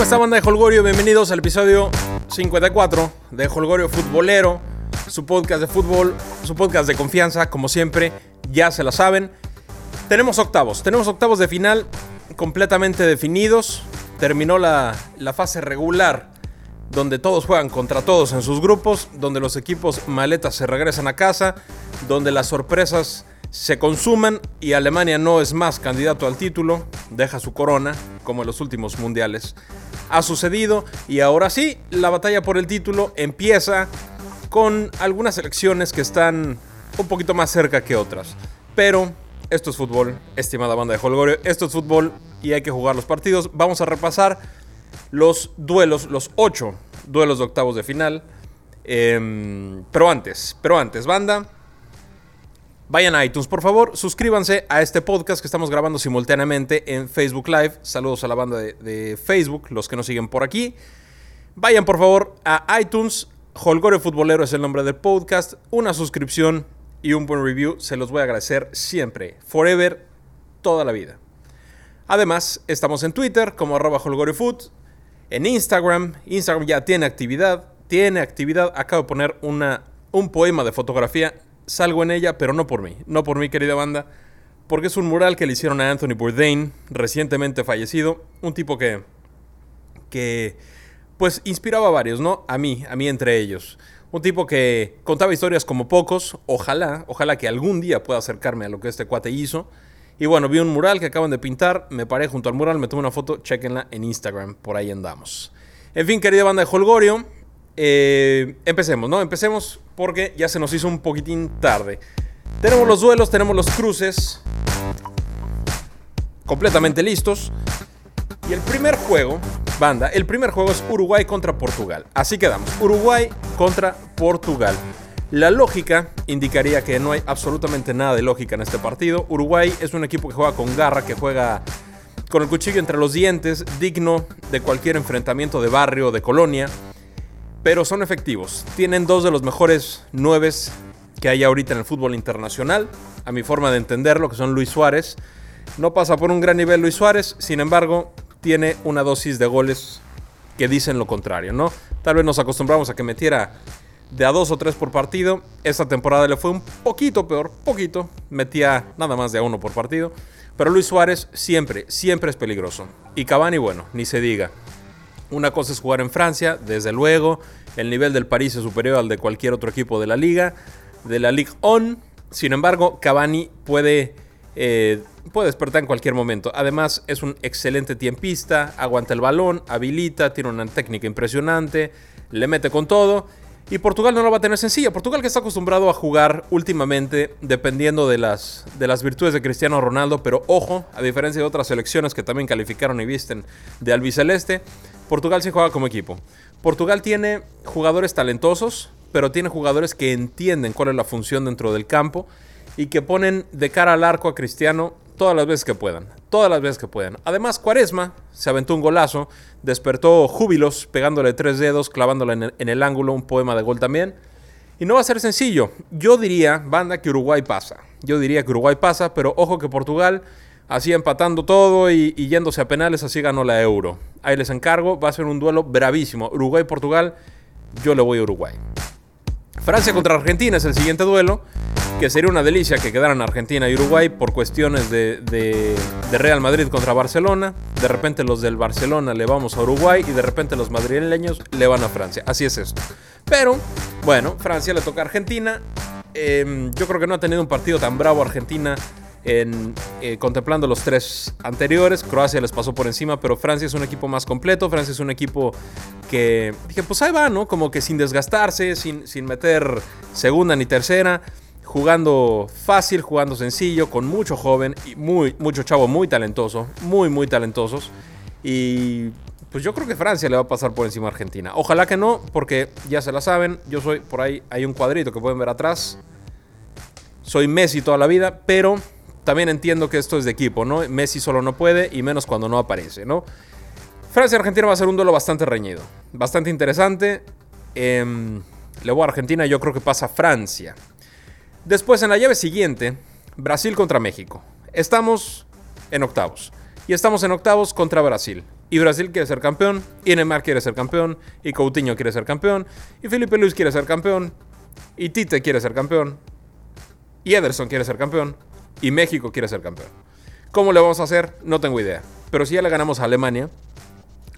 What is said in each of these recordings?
¿Cómo está banda de Holgorio? Bienvenidos al episodio 54 de Holgorio Futbolero, su podcast de fútbol, su podcast de confianza, como siempre, ya se la saben. Tenemos octavos, tenemos octavos de final completamente definidos. Terminó la, la fase regular donde todos juegan contra todos en sus grupos, donde los equipos maletas se regresan a casa, donde las sorpresas se consumen y Alemania no es más candidato al título, deja su corona, como en los últimos mundiales. Ha sucedido y ahora sí, la batalla por el título empieza con algunas elecciones que están un poquito más cerca que otras. Pero esto es fútbol, estimada banda de Holgorio, esto es fútbol y hay que jugar los partidos. Vamos a repasar los duelos, los ocho duelos de octavos de final. Em, pero antes, pero antes, banda Vayan a iTunes, por favor, suscríbanse a este podcast que estamos grabando simultáneamente en Facebook Live. Saludos a la banda de, Facebook, los que nos siguen por aquí. Vayan, por favor, a iTunes. Holgore Futbolero es el nombre del podcast. Una suscripción y un buen review se los voy a agradecer siempre, forever, toda la vida. Además, estamos en Twitter como arroba en Instagram. Instagram ya tiene actividad, tiene actividad. Acabo de poner una, un poema de fotografía salgo en ella, pero no por mí, no por mi querida banda, porque es un mural que le hicieron a Anthony Bourdain, recientemente fallecido, un tipo que, que, pues, inspiraba a varios, ¿no? A mí, a mí entre ellos. Un tipo que contaba historias como pocos, ojalá, ojalá que algún día pueda acercarme a lo que este cuate hizo. Y bueno, vi un mural que acaban de pintar, me paré junto al mural, me tomé una foto, chequenla en Instagram, por ahí andamos. En fin, querida banda de Holgorio, eh, empecemos, ¿no? Empecemos porque ya se nos hizo un poquitín tarde. Tenemos los duelos, tenemos los cruces completamente listos. Y el primer juego, banda, el primer juego es Uruguay contra Portugal. Así quedamos, Uruguay contra Portugal. La lógica indicaría que no hay absolutamente nada de lógica en este partido. Uruguay es un equipo que juega con garra, que juega con el cuchillo entre los dientes, digno de cualquier enfrentamiento de barrio o de colonia pero son efectivos. Tienen dos de los mejores nueves que hay ahorita en el fútbol internacional, a mi forma de entenderlo, que son Luis Suárez. No pasa por un gran nivel Luis Suárez, sin embargo, tiene una dosis de goles que dicen lo contrario, ¿no? Tal vez nos acostumbramos a que metiera de a dos o tres por partido. Esta temporada le fue un poquito peor, poquito. Metía nada más de a uno por partido. Pero Luis Suárez siempre, siempre es peligroso. Y Cavani, bueno, ni se diga. Una cosa es jugar en Francia, desde luego. El nivel del París es superior al de cualquier otro equipo de la liga, de la Ligue On. Sin embargo, Cavani puede, eh, puede despertar en cualquier momento. Además, es un excelente tiempista, aguanta el balón, habilita, tiene una técnica impresionante, le mete con todo. Y Portugal no lo va a tener sencilla. Portugal que está acostumbrado a jugar últimamente dependiendo de las, de las virtudes de Cristiano Ronaldo. Pero ojo, a diferencia de otras selecciones que también calificaron y visten de albiceleste, Portugal sí juega como equipo. Portugal tiene jugadores talentosos, pero tiene jugadores que entienden cuál es la función dentro del campo y que ponen de cara al arco a Cristiano todas las veces que puedan. Todas las veces que puedan. Además, Cuaresma se aventó un golazo, despertó júbilos pegándole tres dedos, clavándole en el, en el ángulo, un poema de gol también. Y no va a ser sencillo. Yo diría, banda, que Uruguay pasa. Yo diría que Uruguay pasa, pero ojo que Portugal así empatando todo y, yéndose a penales, así ganó la Euro. Ahí les encargo, va a ser un duelo bravísimo. Uruguay-Portugal, yo le voy a Uruguay. Francia contra Argentina es el siguiente duelo, que sería una delicia que quedaran Argentina y Uruguay por cuestiones de, de, Real Madrid contra Barcelona. De repente los del Barcelona le vamos a Uruguay y de repente los madrileños le van a Francia. Así es esto. Pero, bueno, Francia le toca a Argentina. Em, yo creo que no ha tenido un partido tan bravo Argentina eh, contemplando los tres anteriores. Croacia les pasó por encima, pero Francia es un equipo más completo. Francia es un equipo que dije, pues ahí va, ¿no? Como que sin desgastarse, sin, sin meter segunda ni tercera. Jugando fácil, jugando sencillo, con mucho joven y muy, mucho chavo muy talentoso, muy, muy talentosos. Y pues yo creo que Francia le va a pasar por encima a Argentina. Ojalá que no, porque ya se la saben, yo soy, por ahí hay un cuadrito que pueden ver atrás. Soy Messi toda la vida, pero también entiendo que esto es de equipo, ¿no? Messi solo no puede y menos cuando no aparece, ¿no? Francia-Argentina va a ser un duelo bastante reñido, bastante interesante. Eh, le voy a Argentina, yo creo que pasa Francia. Después, en la llave siguiente, Brasil contra México. Estamos en octavos. Y estamos en octavos contra Brasil. Y Brasil quiere ser campeón, y Neymar quiere ser campeón, y Coutinho quiere ser campeón, y Felipe Luis quiere ser campeón, y Tite quiere ser campeón, y Ederson quiere ser campeón, y México quiere ser campeón. ¿Cómo le vamos a hacer? No tengo idea. Pero si ya le ganamos a Alemania,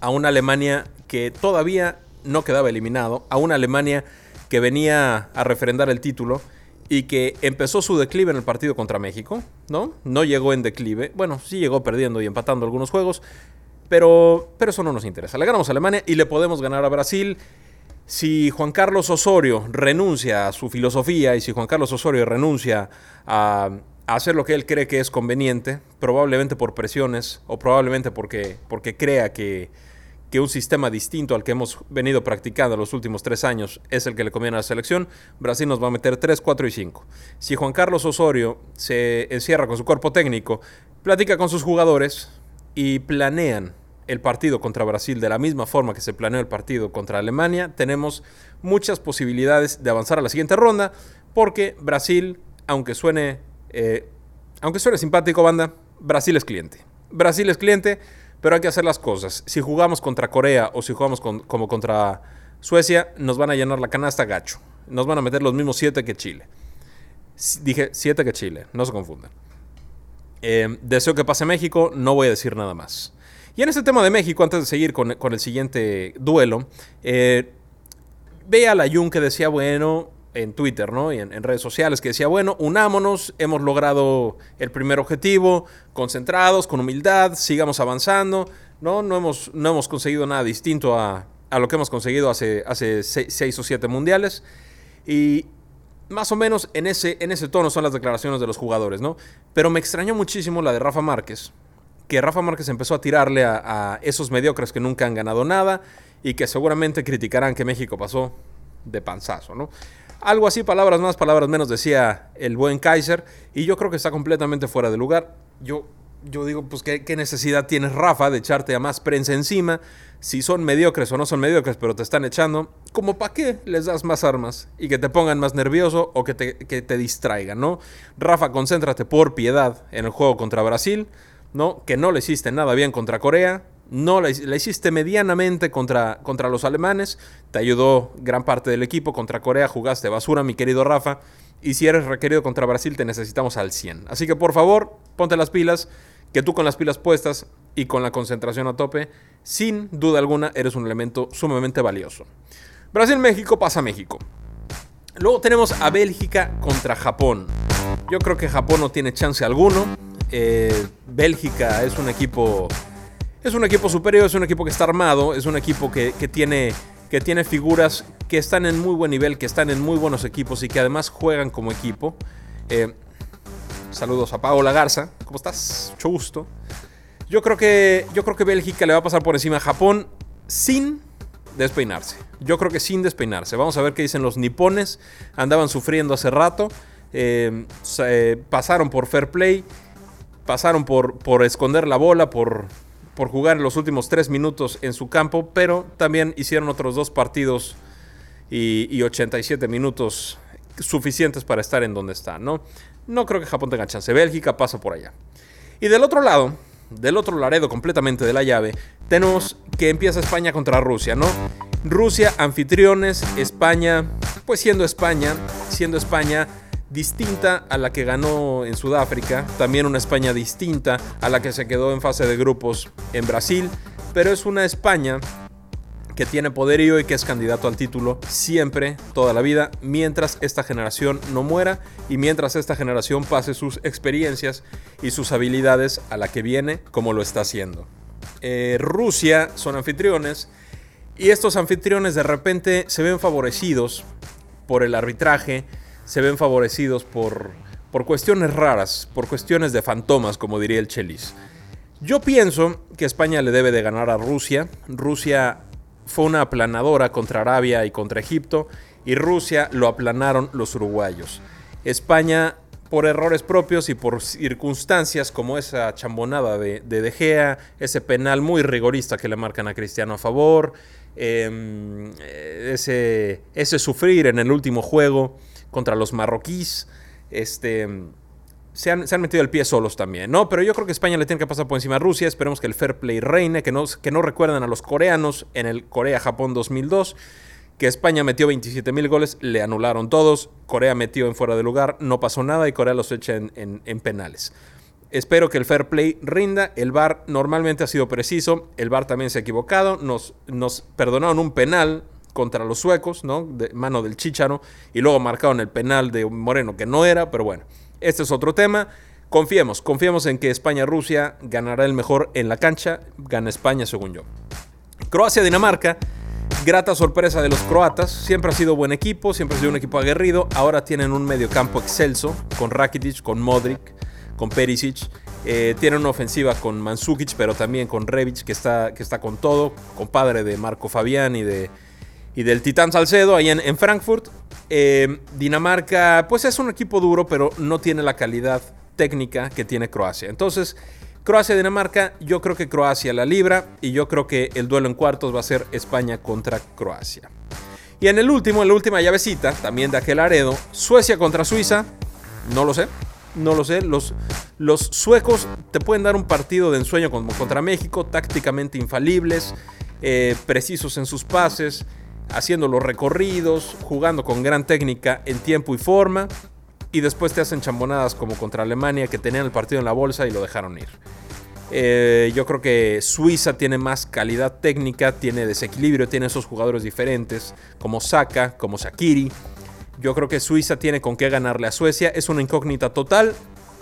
a una Alemania que todavía no quedaba eliminado, a una Alemania que venía a refrendar el título y que empezó su declive en el partido contra México, ¿no? No llegó en declive, bueno, sí llegó perdiendo y empatando algunos juegos, pero, pero eso no nos interesa. Le ganamos a Alemania y le podemos ganar a Brasil. Si Juan Carlos Osorio renuncia a su filosofía y si Juan Carlos Osorio renuncia a, hacer lo que él cree que es conveniente, probablemente por presiones o probablemente porque, porque crea que, que un sistema distinto al que hemos venido practicando los últimos tres años es el que le conviene a la selección, Brasil nos va a meter 3, 4 y 5. Si Juan Carlos Osorio se encierra con su cuerpo técnico, platica con sus jugadores y planean el partido contra Brasil de la misma forma que se planeó el partido contra Alemania, tenemos muchas posibilidades de avanzar a la siguiente ronda, porque Brasil, aunque suene, eh, aunque suene simpático, banda, Brasil es cliente. Brasil es cliente, pero hay que hacer las cosas. Si jugamos contra Corea o si jugamos como contra Suecia, nos van a llenar la canasta gacho. Nos van a meter los mismos 7 que Chile. Dije 7 que Chile, no se confundan. Eh, deseo que pase México, no voy a decir nada más. Y en este tema de México, antes de seguir con, el siguiente duelo, eh, ve a la Jun que decía, bueno, en Twitter, ¿no? Y en, redes sociales, que decía, bueno, unámonos, hemos logrado el primer objetivo, concentrados, con humildad, sigamos avanzando, ¿no? No hemos, no hemos conseguido nada distinto a, lo que hemos conseguido hace, hace seis, o siete mundiales. Y más o menos en ese, en ese tono son las declaraciones de los jugadores, ¿no? Pero me extrañó muchísimo la de Rafa Márquez, que Rafa Márquez empezó a tirarle a, esos mediocres que nunca han ganado nada y que seguramente criticarán que México pasó de panzazo, ¿no? Algo así, palabras más, palabras menos, decía el buen Kaiser, y yo creo que está completamente fuera de lugar. Yo, yo digo, pues, ¿qué, ¿qué, necesidad tienes, Rafa, de echarte a más prensa encima? Si son mediocres o no son mediocres, pero te están echando, ¿como para qué les das más armas? Y que te pongan más nervioso o que te, que te distraigan, ¿no? Rafa, concéntrate por piedad en el juego contra Brasil ¿no? Que no le hiciste nada bien contra Corea, no le, hiciste medianamente contra, contra los alemanes, te ayudó gran parte del equipo, contra Corea jugaste basura, mi querido Rafa, y si eres requerido contra Brasil te necesitamos al 100. Así que por favor, ponte las pilas, que tú con las pilas puestas y con la concentración a tope, sin duda alguna eres un elemento sumamente valioso. Brasil-México pasa a México. Luego tenemos a Bélgica contra Japón. Yo creo que Japón no tiene chance alguno. Eh, Bélgica es un equipo. Es un equipo superior, es un equipo que está armado, es un equipo que, tiene, que tiene figuras que están en muy buen nivel, que están en muy buenos equipos y que además juegan como equipo. Eh, saludos a Paola Garza. ¿Cómo estás? Mucho gusto. Yo creo que, yo creo que Bélgica le va a pasar por encima a Japón sin despeinarse. Yo creo que sin despeinarse. Vamos a ver qué dicen los nipones. Andaban sufriendo hace rato. Eh, pasaron por fair play pasaron por, por esconder la bola, por, por jugar en los últimos tres minutos en su campo, pero también hicieron otros dos partidos y, 87 minutos suficientes para estar en donde está, ¿no? No creo que Japón tenga chance. Bélgica pasa por allá. Y del otro lado, del otro Laredo completamente de la llave, tenemos que empieza España contra Rusia, ¿no? Rusia, anfitriones, España, pues siendo España, siendo España distinta a la que ganó en Sudáfrica, también una España distinta a la que se quedó en fase de grupos en Brasil, pero es una España que tiene poderío y que es candidato al título siempre, toda la vida, mientras esta generación no muera y mientras esta generación pase sus experiencias y sus habilidades a la que viene como lo está haciendo. Eh, Rusia son anfitriones y estos anfitriones de repente se ven favorecidos por el arbitraje, se ven favorecidos por, por cuestiones raras, por cuestiones de fantomas, como diría el Chelis. Yo pienso que España le debe de ganar a Rusia. Rusia fue una aplanadora contra Arabia y contra Egipto y Rusia lo aplanaron los uruguayos. España, por errores propios y por circunstancias como esa chambonada de, de, Gea, ese penal muy rigorista que le marcan a Cristiano a favor, em, ese, ese sufrir en el último juego, contra los marroquíes. Este, se han, metido el pie solos también, ¿no? Pero yo creo que España le tiene que pasar por encima a Rusia. Esperemos que el fair play reine, que no, que no recuerden a los coreanos en el Corea-Japón 2002, que España metió 27 mil goles, le anularon todos. Corea metió en fuera de lugar, no pasó nada y Corea los echa en, penales. Espero que el fair play rinda. El VAR normalmente ha sido preciso. El VAR también se ha equivocado. Nos, nos perdonaron un penal contra los suecos, ¿no? De mano del Chicharo. Y luego marcaron el penal de Moreno, que no era, pero bueno. Este es otro tema. Confiemos, confiemos en que España-Rusia ganará el mejor en la cancha. Gana España, según yo. Croacia-Dinamarca. Grata sorpresa de los croatas. Siempre ha sido buen equipo, siempre ha sido un equipo aguerrido. Ahora tienen un mediocampo excelso con Rakitic, con Modric, con Perisic. Eh, tienen una ofensiva con Mansukic, pero también con Revic, que está, que está con todo. Compadre de Marco Fabián y, de, y del Titán Salcedo ahí en, en Frankfurt. Eh, Dinamarca, pues es un equipo duro, pero no tiene la calidad técnica que tiene Croacia. Entonces, Croacia-Dinamarca, yo creo que Croacia la libra y yo creo que el duelo en cuartos va a ser España contra Croacia. Y en el último, en la última llavecita, también de aquel Aredo, Suecia contra Suiza, no lo sé, no lo sé. Los, los suecos te pueden dar un partido de ensueño como contra México, tácticamente infalibles, eh, precisos en sus pases, haciendo los recorridos, jugando con gran técnica en tiempo y forma, y después te hacen chambonadas como contra Alemania, que tenían el partido en la bolsa y lo dejaron ir. Eh, yo creo que Suiza tiene más calidad técnica, tiene desequilibrio, tiene esos jugadores diferentes, como Saka, como Sakiri. Yo creo que Suiza tiene con qué ganarle a Suecia. Es una incógnita total.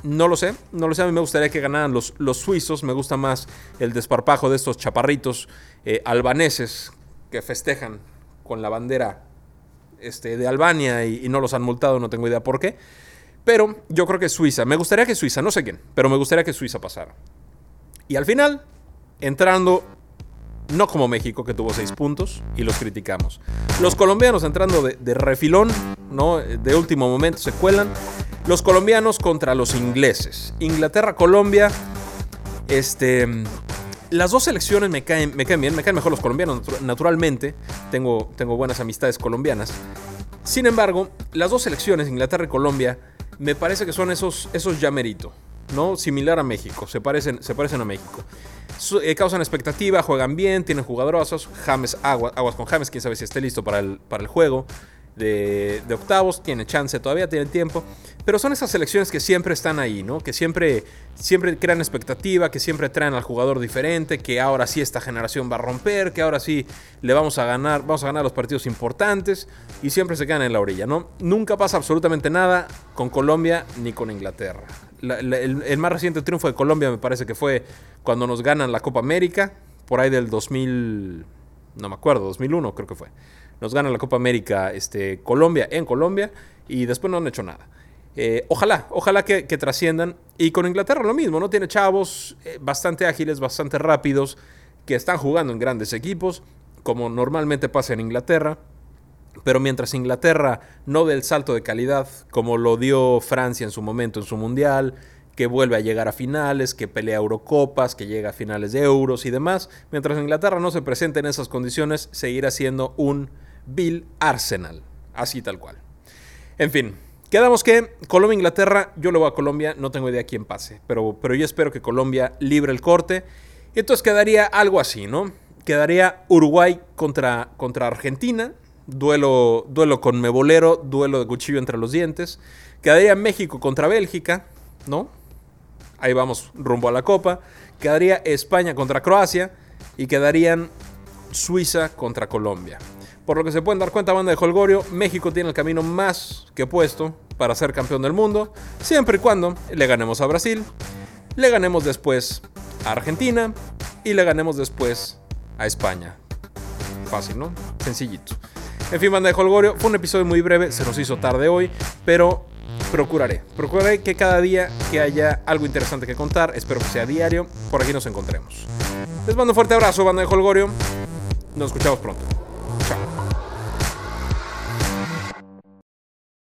No lo sé, no lo sé. A mí me gustaría que ganaran los, los suizos. Me gusta más el desparpajo de estos chaparritos eh, albaneses que festejan con la bandera este, de Albania y, no los han multado, no tengo idea por qué. Pero yo creo que Suiza, me gustaría que Suiza, no sé quién, pero me gustaría que Suiza pasara. Y al final, entrando, no como México, que tuvo seis puntos y los criticamos. Los colombianos entrando de, de refilón, ¿no? De último momento se cuelan. Los colombianos contra los ingleses. Inglaterra-Colombia. Este las dos selecciones me caen, me caen bien, me caen mejor los colombianos, naturalmente. Tengo, tengo buenas amistades colombianas. Sin embargo, las dos selecciones, Inglaterra y Colombia, me parece que son esos, esos llamerito, ¿no? Similar a México, se parecen, se parecen a México. Eh, causan expectativa, juegan bien, tienen jugadorosos. James, aguas, aguas con James, quién sabe si esté listo para el, para el juego de, octavos, tiene chance todavía, tiene tiempo, pero son esas selecciones que siempre están ahí, ¿no? Que siempre, siempre crean expectativa, que siempre traen al jugador diferente, que ahora sí esta generación va a romper, que ahora sí le vamos a ganar, vamos a ganar los partidos importantes y siempre se quedan en la orilla, ¿no? Nunca pasa absolutamente nada con Colombia ni con Inglaterra. el, el más reciente triunfo de Colombia me parece que fue cuando nos ganan la Copa América, por ahí del 2000, no me acuerdo, 2001 creo que fue nos gana la Copa América este, Colombia en Colombia y después no han hecho nada. Eh, ojalá, ojalá que, trasciendan. Y con Inglaterra lo mismo, ¿no? Tiene chavos eh, bastante ágiles, bastante rápidos, que están jugando en grandes equipos, como normalmente pasa en Inglaterra. Pero mientras Inglaterra no dé el salto de calidad, como lo dio Francia en su momento en su mundial, que vuelve a llegar a finales, que pelea Eurocopas, que llega a finales de euros y demás, mientras Inglaterra no se presente en esas condiciones, seguirá siendo un Bill Arsenal. Así tal cual. En fin, quedamos que Colombia-Inglaterra, yo lo voy a Colombia, no tengo idea quién pase, pero, pero yo espero que Colombia libre el corte. Y entonces quedaría algo así, ¿no? Quedaría Uruguay contra, contra Argentina, duelo, duelo con mebolero, duelo de cuchillo entre los dientes. Quedaría México contra Bélgica, ¿no? Ahí vamos rumbo a la Copa. Quedaría España contra Croacia y quedarían Suiza contra Colombia. Por lo que se pueden dar cuenta, banda de Holgorio, México tiene el camino más que puesto para ser campeón del mundo, siempre y cuando le ganemos a Brasil, le ganemos después a Argentina y le ganemos después a España. Fácil, ¿no? Sencillito. En fin, banda de Holgorio, fue un episodio muy breve, se nos hizo tarde hoy, pero procuraré. Procuraré que cada día que haya algo interesante que contar, espero que sea diario, por aquí nos encontremos. Les mando un fuerte abrazo, banda de Holgorio. Nos escuchamos pronto.